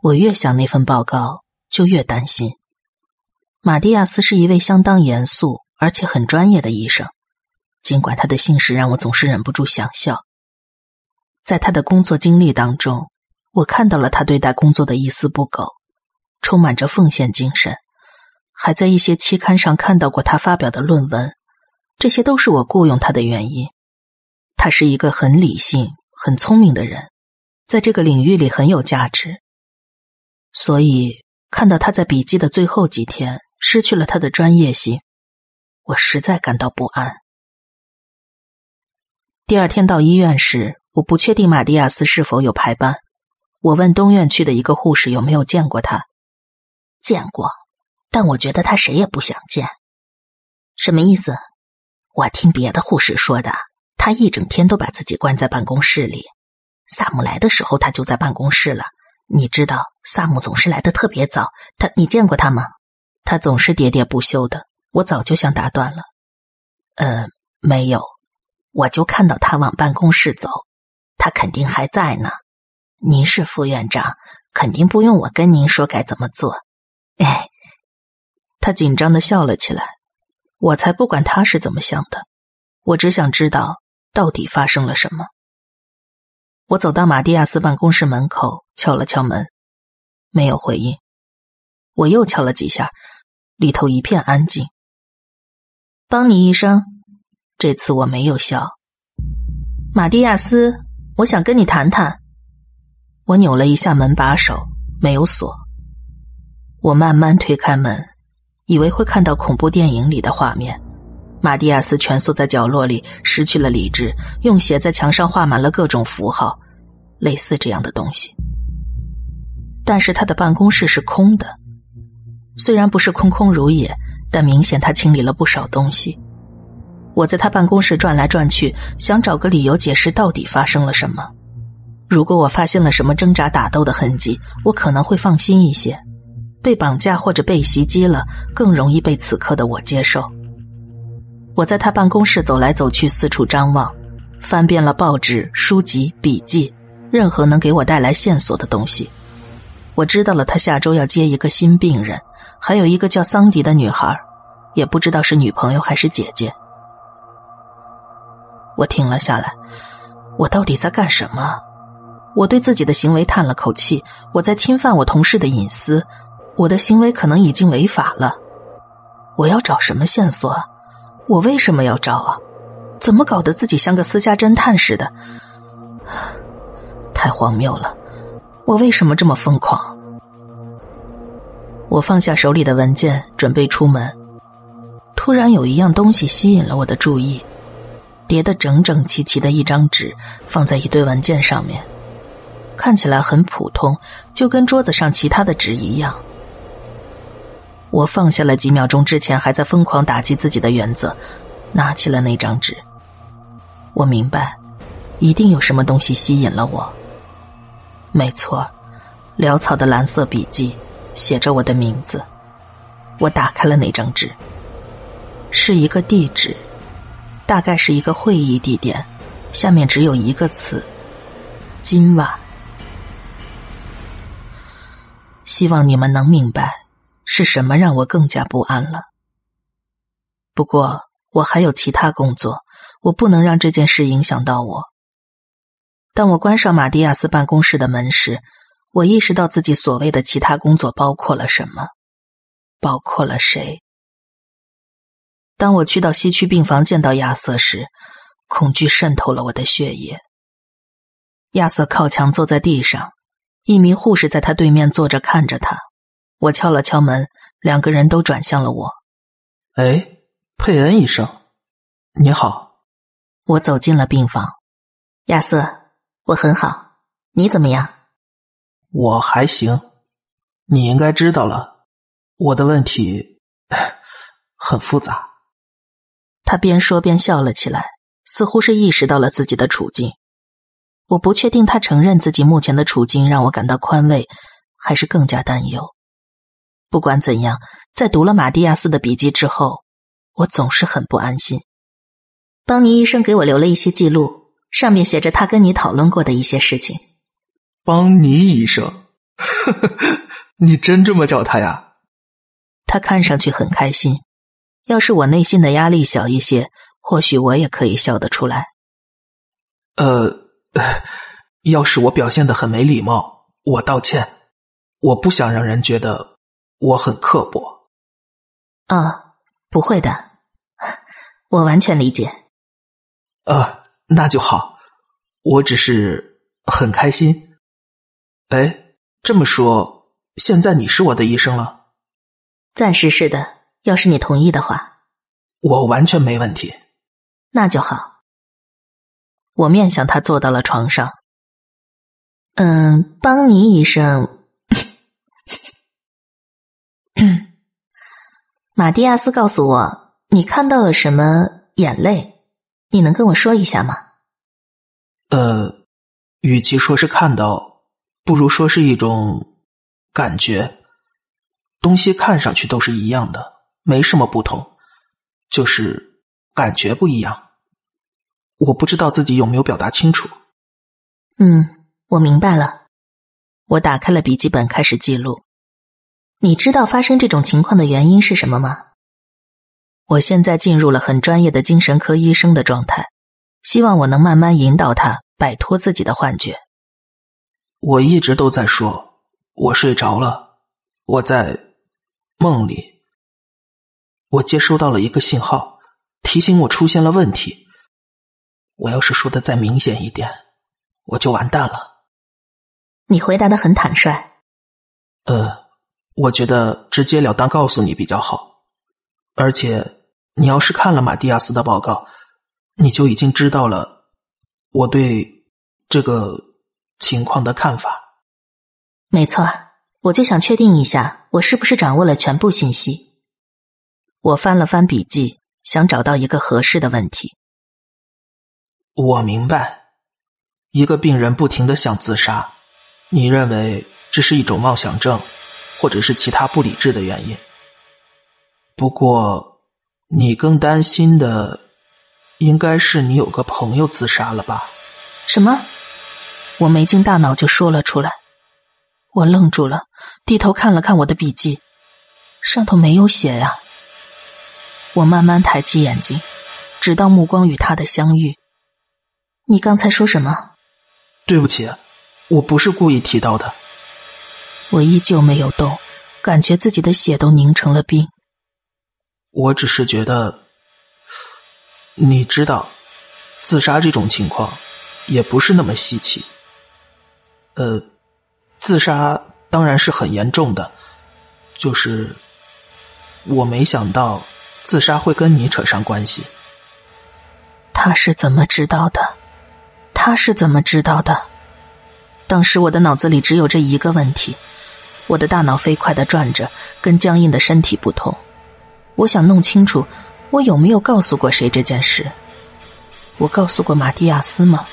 我越想那份报告，就越担心。马蒂亚斯是一位相当严肃而且很专业的医生，尽管他的姓氏让我总是忍不住想笑。在他的工作经历当中，我看到了他对待工作的一丝不苟，充满着奉献精神。还在一些期刊上看到过他发表的论文，这些都是我雇佣他的原因。他是一个很理性、很聪明的人，在这个领域里很有价值。所以看到他在笔记的最后几天失去了他的专业性，我实在感到不安。第二天到医院时，我不确定马蒂亚斯是否有排班。我问东院区的一个护士有没有见过他，见过。但我觉得他谁也不想见，什么意思？我听别的护士说的，他一整天都把自己关在办公室里。萨姆来的时候，他就在办公室了。你知道，萨姆总是来的特别早。他，你见过他吗？他总是喋喋不休的。我早就想打断了。呃，没有，我就看到他往办公室走，他肯定还在呢。您是副院长，肯定不用我跟您说该怎么做。哎。他紧张的笑了起来，我才不管他是怎么想的，我只想知道到底发生了什么。我走到马蒂亚斯办公室门口，敲了敲门，没有回应。我又敲了几下，里头一片安静。邦尼医生，这次我没有笑。马蒂亚斯，我想跟你谈谈。我扭了一下门把手，没有锁。我慢慢推开门。以为会看到恐怖电影里的画面，马蒂亚斯蜷缩在角落里，失去了理智，用血在墙上画满了各种符号，类似这样的东西。但是他的办公室是空的，虽然不是空空如也，但明显他清理了不少东西。我在他办公室转来转去，想找个理由解释到底发生了什么。如果我发现了什么挣扎打斗的痕迹，我可能会放心一些。被绑架或者被袭击了，更容易被此刻的我接受。我在他办公室走来走去，四处张望，翻遍了报纸、书籍、笔记，任何能给我带来线索的东西。我知道了，他下周要接一个新病人，还有一个叫桑迪的女孩，也不知道是女朋友还是姐姐。我停了下来，我到底在干什么？我对自己的行为叹了口气，我在侵犯我同事的隐私。我的行为可能已经违法了，我要找什么线索？我为什么要找啊？怎么搞得自己像个私家侦探似的？太荒谬了！我为什么这么疯狂？我放下手里的文件，准备出门。突然有一样东西吸引了我的注意，叠得整整齐齐的一张纸放在一堆文件上面，看起来很普通，就跟桌子上其他的纸一样。我放下了几秒钟之前还在疯狂打击自己的原则，拿起了那张纸。我明白，一定有什么东西吸引了我。没错，潦草的蓝色笔记写着我的名字。我打开了那张纸，是一个地址，大概是一个会议地点，下面只有一个词：今晚。希望你们能明白。是什么让我更加不安了？不过我还有其他工作，我不能让这件事影响到我。当我关上马蒂亚斯办公室的门时，我意识到自己所谓的其他工作包括了什么，包括了谁。当我去到西区病房见到亚瑟时，恐惧渗透了我的血液。亚瑟靠墙坐在地上，一名护士在他对面坐着看着他。我敲了敲门，两个人都转向了我。哎，佩恩医生，你好。我走进了病房。亚瑟，我很好，你怎么样？我还行。你应该知道了，我的问题很复杂。他边说边笑了起来，似乎是意识到了自己的处境。我不确定他承认自己目前的处境让我感到宽慰，还是更加担忧。不管怎样，在读了马蒂亚斯的笔记之后，我总是很不安心。邦尼医生给我留了一些记录，上面写着他跟你讨论过的一些事情。邦尼医生，你真这么叫他呀？他看上去很开心。要是我内心的压力小一些，或许我也可以笑得出来。呃，要是我表现的很没礼貌，我道歉。我不想让人觉得我很刻薄。啊，不会的，我完全理解。呃，那就好。我只是很开心。哎，这么说，现在你是我的医生了？暂时是的。要是你同意的话，我完全没问题。那就好。我面向他坐到了床上。嗯，邦尼医生，马蒂亚斯告诉我你看到了什么眼泪，你能跟我说一下吗？呃，与其说是看到，不如说是一种感觉。东西看上去都是一样的。没什么不同，就是感觉不一样。我不知道自己有没有表达清楚。嗯，我明白了。我打开了笔记本，开始记录。你知道发生这种情况的原因是什么吗？我现在进入了很专业的精神科医生的状态，希望我能慢慢引导他摆脱自己的幻觉。我一直都在说，我睡着了，我在梦里。我接收到了一个信号，提醒我出现了问题。我要是说的再明显一点，我就完蛋了。你回答的很坦率。呃，我觉得直截了当告诉你比较好。而且，你要是看了马蒂亚斯的报告，你就已经知道了我对这个情况的看法。没错，我就想确定一下，我是不是掌握了全部信息。我翻了翻笔记，想找到一个合适的问题。我明白，一个病人不停的想自杀，你认为这是一种妄想症，或者是其他不理智的原因？不过，你更担心的，应该是你有个朋友自杀了吧？什么？我没经大脑就说了出来。我愣住了，低头看了看我的笔记，上头没有写呀。我慢慢抬起眼睛，直到目光与他的相遇。你刚才说什么？对不起，我不是故意提到的。我依旧没有动，感觉自己的血都凝成了冰。我只是觉得，你知道，自杀这种情况也不是那么稀奇。呃，自杀当然是很严重的，就是我没想到。自杀会跟你扯上关系？他是怎么知道的？他是怎么知道的？当时我的脑子里只有这一个问题，我的大脑飞快的转着，跟僵硬的身体不同。我想弄清楚，我有没有告诉过谁这件事？我告诉过马蒂亚斯吗？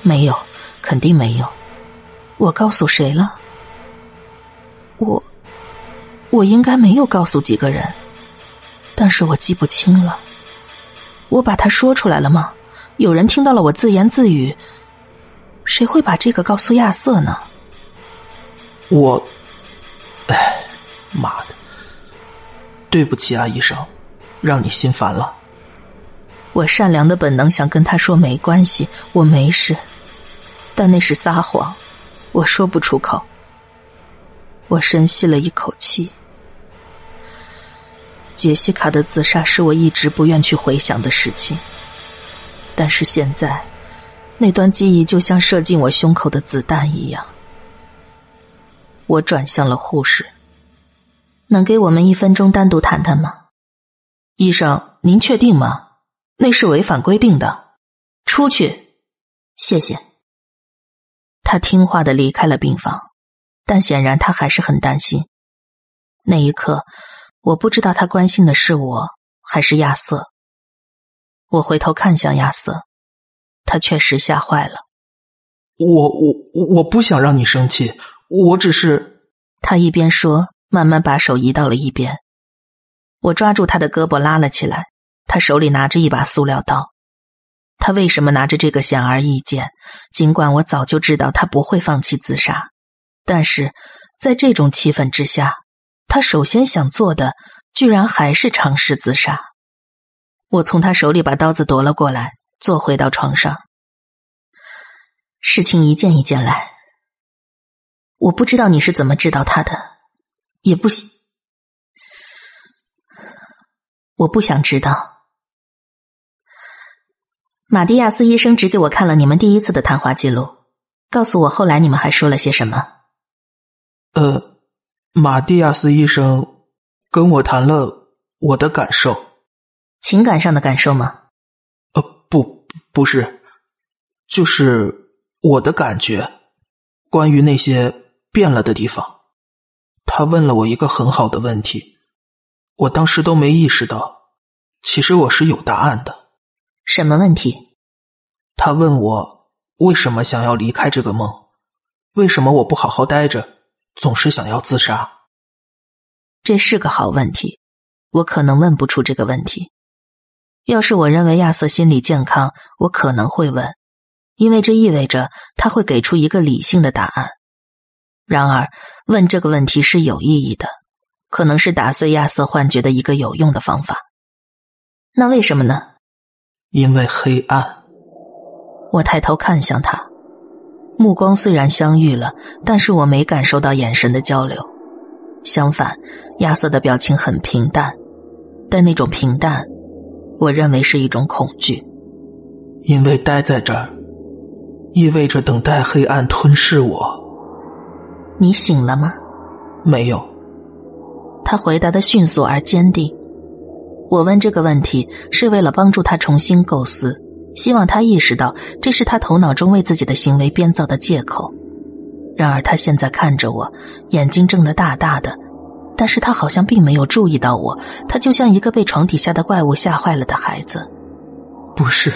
没有，肯定没有。我告诉谁了？我，我应该没有告诉几个人。但是我记不清了，我把它说出来了吗？有人听到了我自言自语，谁会把这个告诉亚瑟呢？我，哎，妈的！对不起啊，医生，让你心烦了。我善良的本能想跟他说没关系，我没事，但那是撒谎，我说不出口。我深吸了一口气。杰西卡的自杀是我一直不愿去回想的事情，但是现在，那段记忆就像射进我胸口的子弹一样。我转向了护士，能给我们一分钟单独谈谈吗？医生，您确定吗？那是违反规定的。出去，谢谢。他听话的离开了病房，但显然他还是很担心。那一刻。我不知道他关心的是我还是亚瑟。我回头看向亚瑟，他确实吓坏了。我我我不想让你生气，我只是……他一边说，慢慢把手移到了一边。我抓住他的胳膊拉了起来，他手里拿着一把塑料刀。他为什么拿着这个显而易见？尽管我早就知道他不会放弃自杀，但是在这种气氛之下，他首先想做的，居然还是尝试自杀。我从他手里把刀子夺了过来，坐回到床上。事情一件一件来。我不知道你是怎么知道他的，也不想，我不想知道。马蒂亚斯医生只给我看了你们第一次的谈话记录，告诉我后来你们还说了些什么。呃，马蒂亚斯医生跟我谈了我的感受，情感上的感受吗？呃，不，不是，就是我的感觉，关于那些变了的地方。他问了我一个很好的问题，我当时都没意识到，其实我是有答案的。什么问题？他问我为什么想要离开这个梦，为什么我不好好待着，总是想要自杀？这是个好问题，我可能问不出这个问题。要是我认为亚瑟心理健康，我可能会问，因为这意味着他会给出一个理性的答案。然而，问这个问题是有意义的，可能是打碎亚瑟幻觉的一个有用的方法。那为什么呢？因为黑暗，我抬头看向他，目光虽然相遇了，但是我没感受到眼神的交流。相反，亚瑟的表情很平淡，但那种平淡，我认为是一种恐惧。因为待在这儿，意味着等待黑暗吞噬我。你醒了吗？没有。他回答的迅速而坚定。我问这个问题是为了帮助他重新构思，希望他意识到这是他头脑中为自己的行为编造的借口。然而他现在看着我，眼睛睁得大大的，但是他好像并没有注意到我，他就像一个被床底下的怪物吓坏了的孩子。不是，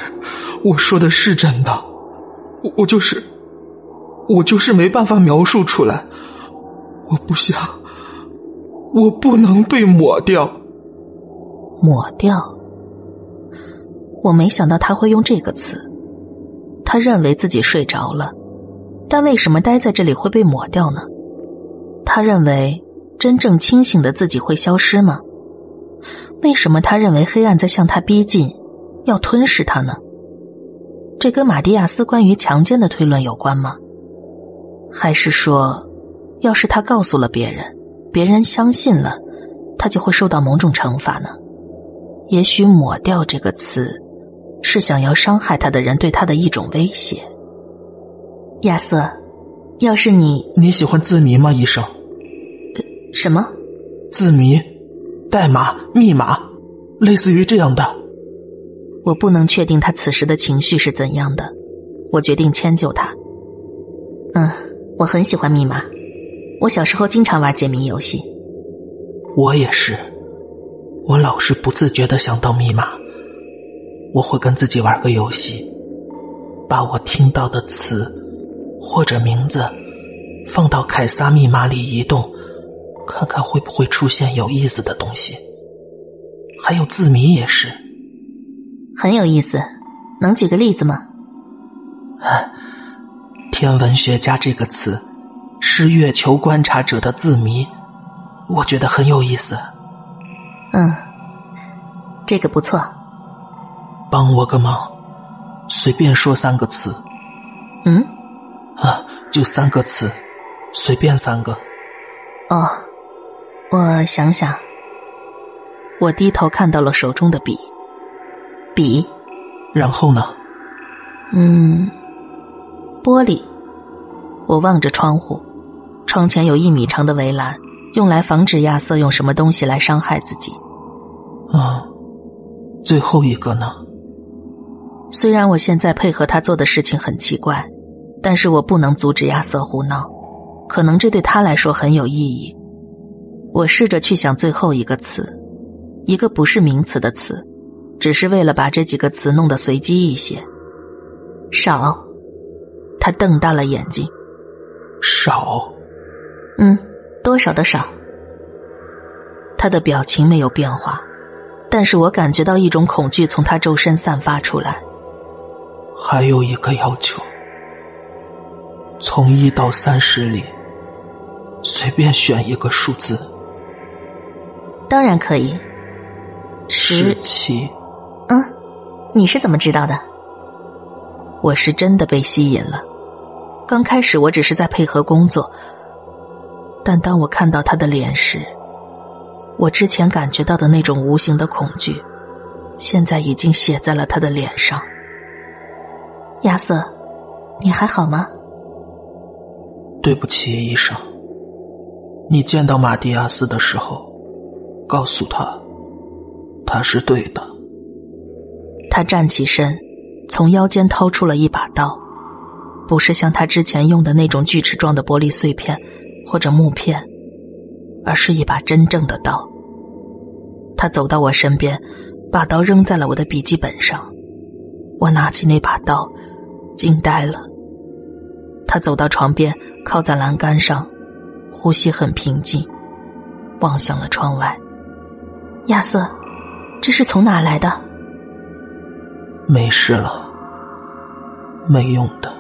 我说的是真的，我我就是，我就是没办法描述出来，我不想，我不能被抹掉。抹掉，我没想到他会用这个词。他认为自己睡着了，但为什么待在这里会被抹掉呢？他认为真正清醒的自己会消失吗？为什么他认为黑暗在向他逼近，要吞噬他呢？这跟马蒂亚斯关于强奸的推论有关吗？还是说，要是他告诉了别人，别人相信了，他就会受到某种惩罚呢？也许“抹掉”这个词，是想要伤害他的人对他的一种威胁。亚瑟，要是你你喜欢字谜吗，医生？什么？字谜、代码、密码，类似于这样的。我不能确定他此时的情绪是怎样的，我决定迁就他。嗯，我很喜欢密码，我小时候经常玩解谜游戏。我也是。我老是不自觉的想到密码，我会跟自己玩个游戏，把我听到的词或者名字放到凯撒密码里移动，看看会不会出现有意思的东西。还有字谜也是，很有意思，能举个例子吗？天文学家这个词是月球观察者的字谜，我觉得很有意思。嗯，这个不错。帮我个忙，随便说三个词。嗯，啊，就三个词，随便三个。哦，我想想。我低头看到了手中的笔，笔。然后呢？嗯，玻璃。我望着窗户，窗前有一米长的围栏。用来防止亚瑟用什么东西来伤害自己。啊，最后一个呢？虽然我现在配合他做的事情很奇怪，但是我不能阻止亚瑟胡闹。可能这对他来说很有意义。我试着去想最后一个词，一个不是名词的词，只是为了把这几个词弄得随机一些。少。他瞪大了眼睛。少。嗯。多少的少，他的表情没有变化，但是我感觉到一种恐惧从他周身散发出来。还有一个要求，从一到三十里，随便选一个数字。当然可以。十七。嗯，你是怎么知道的？我是真的被吸引了。刚开始我只是在配合工作，但当我看到他的脸时，我之前感觉到的那种无形的恐惧，现在已经写在了他的脸上。亚瑟，你还好吗？对不起，医生。你见到马蒂亚斯的时候，告诉他，他是对的。他站起身，从腰间掏出了一把刀。不是像他之前用的那种锯齿状的玻璃碎片或者木片，而是一把真正的刀。他走到我身边，把刀扔在了我的笔记本上。我拿起那把刀，惊呆了。他走到床边，靠在栏杆上，呼吸很平静，望向了窗外。亚瑟，这是从哪来的？没事了，没用的。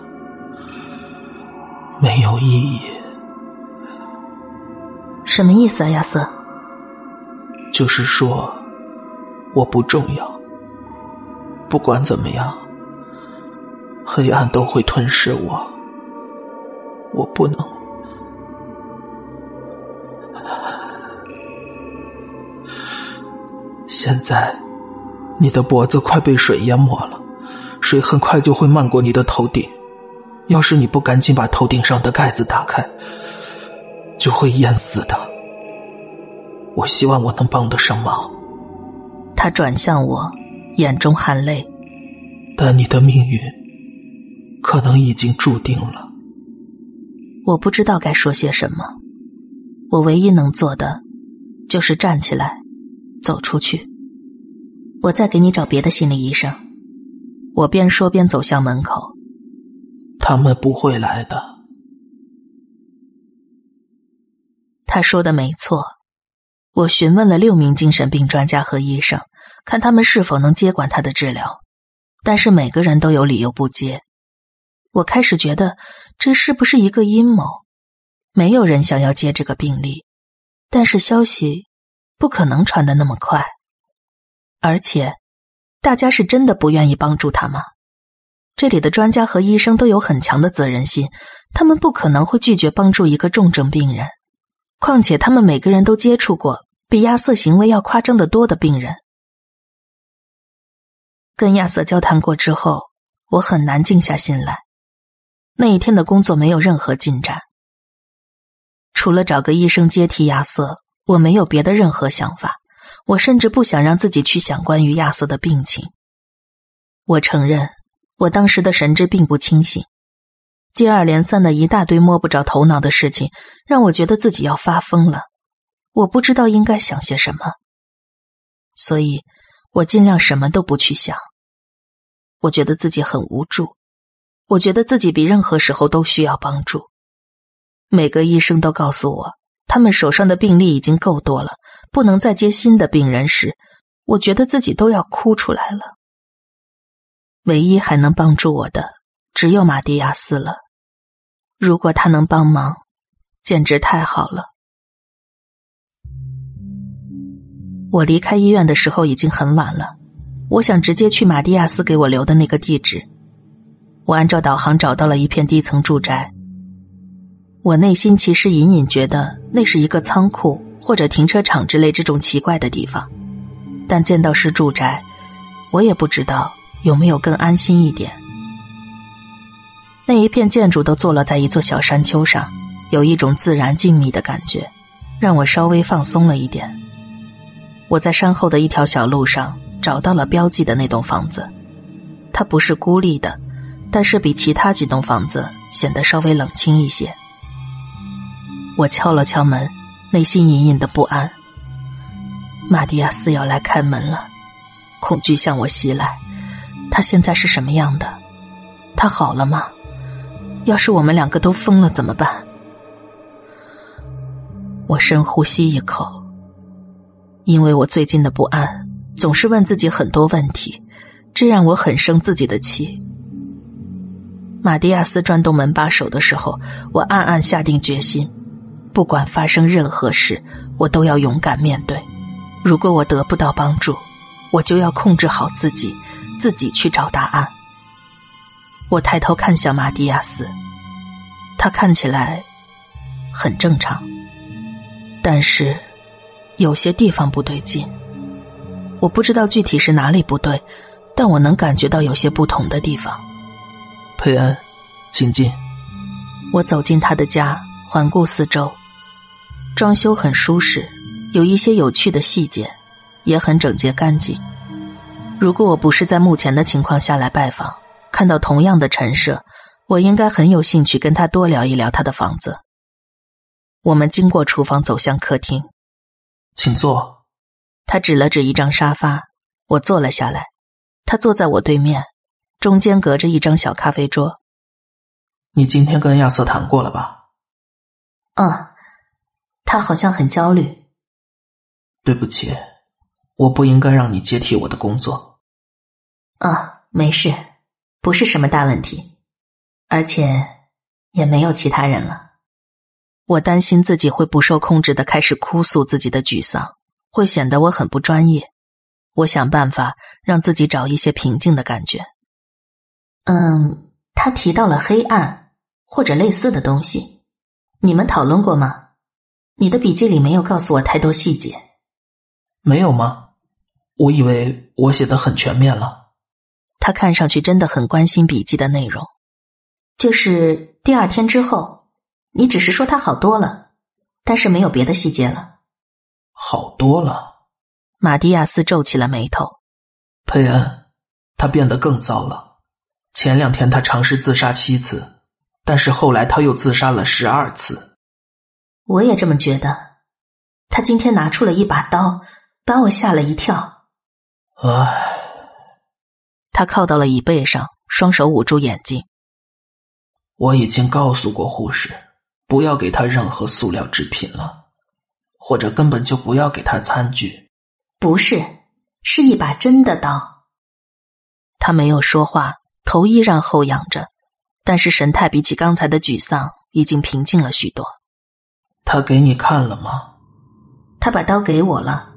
没有意义。什么意思啊，亚瑟？就是说，我不重要。不管怎么样，黑暗都会吞噬我。我不能。现在，你的脖子快被水淹没了，水很快就会漫过你的头顶。要是你不赶紧把头顶上的盖子打开，就会淹死的。我希望我能帮得上忙。他转向我，眼中含泪。但你的命运可能已经注定了。我不知道该说些什么。我唯一能做的，就是站起来，走出去。我再给你找别的心理医生。我边说边走向门口。他们不会来的。他说的没错，我询问了六名精神病专家和医生，看他们是否能接管他的治疗，但是每个人都有理由不接。我开始觉得这是不是一个阴谋？没有人想要接这个病例，但是消息不可能传的那么快，而且大家是真的不愿意帮助他吗？这里的专家和医生都有很强的责任心，他们不可能会拒绝帮助一个重症病人。况且他们每个人都接触过比亚瑟行为要夸张的多的病人。跟亚瑟交谈过之后，我很难静下心来。那一天的工作没有任何进展，除了找个医生接替亚瑟，我没有别的任何想法。我甚至不想让自己去想关于亚瑟的病情。我承认。我当时的神志并不清醒，接二连三的一大堆摸不着头脑的事情，让我觉得自己要发疯了。我不知道应该想些什么，所以我尽量什么都不去想。我觉得自己很无助，我觉得自己比任何时候都需要帮助。每个医生都告诉我，他们手上的病例已经够多了，不能再接新的病人时，我觉得自己都要哭出来了。唯一还能帮助我的，只有马蒂亚斯了。如果他能帮忙，简直太好了。我离开医院的时候已经很晚了，我想直接去马蒂亚斯给我留的那个地址。我按照导航找到了一片低层住宅。我内心其实隐隐觉得那是一个仓库或者停车场之类这种奇怪的地方，但见到是住宅，我也不知道。有没有更安心一点？那一片建筑都坐落在一座小山丘上，有一种自然静谧的感觉，让我稍微放松了一点。我在山后的一条小路上找到了标记的那栋房子，它不是孤立的，但是比其他几栋房子显得稍微冷清一些。我敲了敲门，内心隐隐的不安。马蒂亚斯要来开门了，恐惧向我袭来。他现在是什么样的？他好了吗？要是我们两个都疯了怎么办？我深呼吸一口，因为我最近的不安，总是问自己很多问题，这让我很生自己的气。马蒂亚斯转动门把手的时候，我暗暗下定决心，不管发生任何事，我都要勇敢面对。如果我得不到帮助，我就要控制好自己，自己去找答案。我抬头看向马蒂亚斯，他看起来很正常，但是有些地方不对劲。我不知道具体是哪里不对，但我能感觉到有些不同的地方。佩恩，请进。我走进他的家，环顾四周，装修很舒适，有一些有趣的细节，也很整洁干净。如果我不是在目前的情况下来拜访，看到同样的陈设，我应该很有兴趣跟他多聊一聊他的房子。我们经过厨房，走向客厅，请坐。他指了指一张沙发，我坐了下来。他坐在我对面，中间隔着一张小咖啡桌。你今天跟亚瑟谈过了吧？嗯，他好像很焦虑。对不起，我不应该让你接替我的工作。啊，没事，不是什么大问题，而且也没有其他人了。我担心自己会不受控制的开始哭诉自己的沮丧，会显得我很不专业。我想办法让自己找一些平静的感觉。嗯，他提到了黑暗。或者类似的东西，你们讨论过吗？你的笔记里没有告诉我太多细节。没有吗？我以为我写的很全面了。他看上去真的很关心笔记的内容。就是第二天之后，你只是说他好多了，但是没有别的细节了。好多了。马蒂亚斯皱起了眉头。佩恩，他变得更糟了。前两天他尝试自杀七次。但是后来他又自杀了十二次，我也这么觉得。他今天拿出了一把刀，把我吓了一跳。唉，他靠到了椅背上，双手捂住眼睛。我已经告诉过护士，不要给他任何塑料制品了，或者根本就不要给他餐具。不是，是一把真的刀。他没有说话，头依然后仰着。但是神态比起刚才的沮丧已经平静了许多。他给你看了吗？他把刀给我了。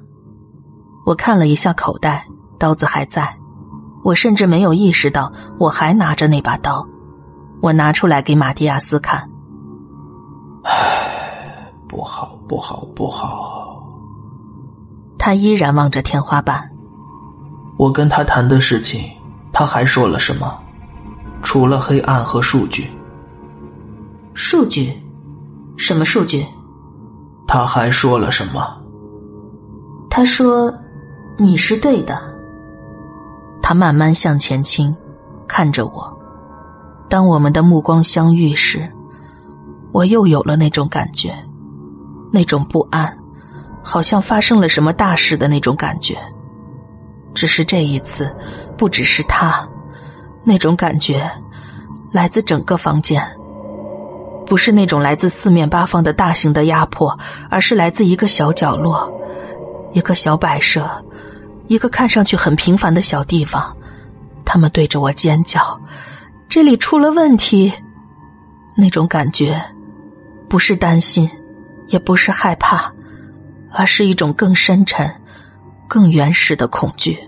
我看了一下口袋，刀子还在。我甚至没有意识到我还拿着那把刀。我拿出来给马蒂亚斯看。唉，不好，不好，不好。他依然望着天花板。我跟他谈的事情，他还说了什么？除了黑暗和数据，数据，什么数据？他还说了什么？他说：“你是对的。”他慢慢向前倾，看着我。当我们的目光相遇时，我又有了那种感觉，那种不安，好像发生了什么大事的那种感觉。只是这一次，不只是他。那种感觉来自整个房间，不是那种来自四面八方的大型的压迫，而是来自一个小角落、一个小摆设、一个看上去很平凡的小地方。他们对着我尖叫：“这里出了问题！”那种感觉不是担心，也不是害怕，而是一种更深沉、更原始的恐惧。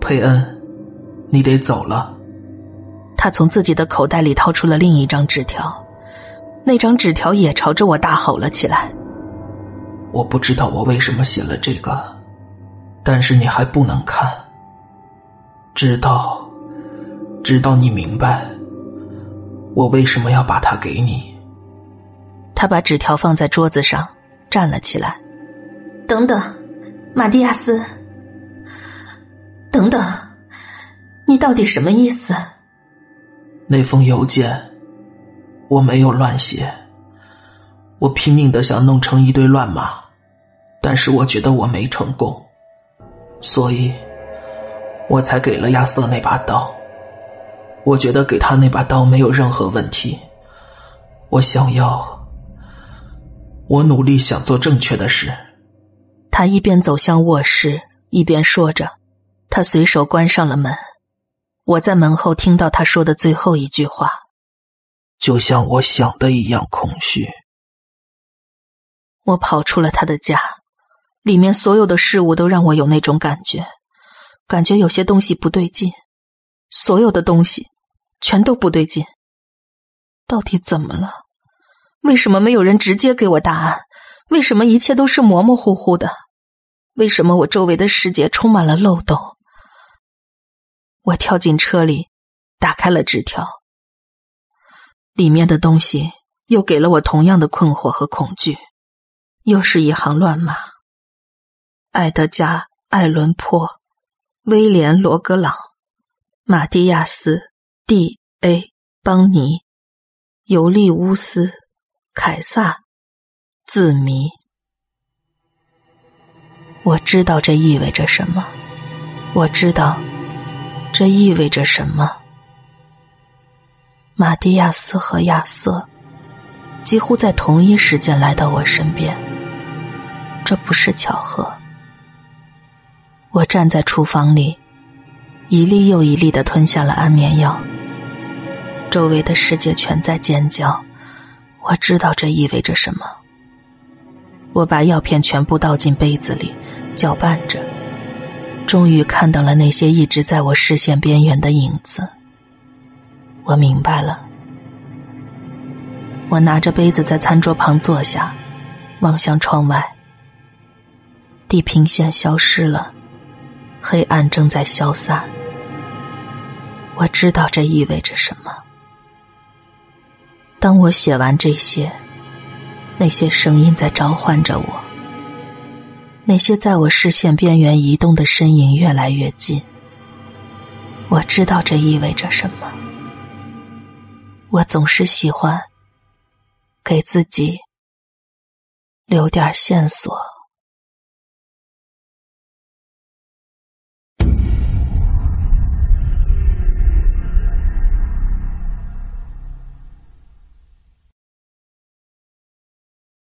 佩恩。你得走了。他从自己的口袋里掏出了另一张纸条，那张纸条也朝着我大吼了起来。我不知道我为什么写了这个，但是你还不能看。直到，直到你明白，我为什么要把它给你。他把纸条放在桌子上，站了起来。等等，马蒂亚斯，等等。你到底什么意思？那封邮件我没有乱写，我拼命的想弄成一堆乱码，但是我觉得我没成功，所以我才给了亚瑟那把刀。我觉得给他那把刀没有任何问题。我想要，我努力想做正确的事。他一边走向卧室，一边说着，他随手关上了门。我在门后听到他说的最后一句话，就像我想的一样空虚。我跑出了他的家，里面所有的事物都让我有那种感觉，感觉有些东西不对劲，所有的东西全都不对劲。到底怎么了？为什么没有人直接给我答案？为什么一切都是模模糊糊的？为什么我周围的世界充满了漏洞？我跳进车里，打开了纸条，里面的东西又给了我同样的困惑和恐惧。又是一行乱码：艾德加·艾伦坡、威廉·罗格朗、马蒂亚斯·蒂 ·A· 邦尼、尤利乌斯·凯撒、字谜。我知道这意味着什么，我知道这意味着什么。马蒂亚斯和亚瑟几乎在同一时间来到我身边。这不是巧合。我站在厨房里，一粒又一粒的吞下了安眠药。周围的世界全在尖叫。我知道这意味着什么。我把药片全部倒进杯子里，搅拌着，终于看到了那些一直在我视线边缘的影子。我明白了。我拿着杯子在餐桌旁坐下，望向窗外。地平线消失了，黑暗正在消散。我知道这意味着什么。当我写完这些，那些声音在召唤着我。那些在我视线边缘移动的身影越来越近。我知道这意味着什么。我总是喜欢给自己留点线索。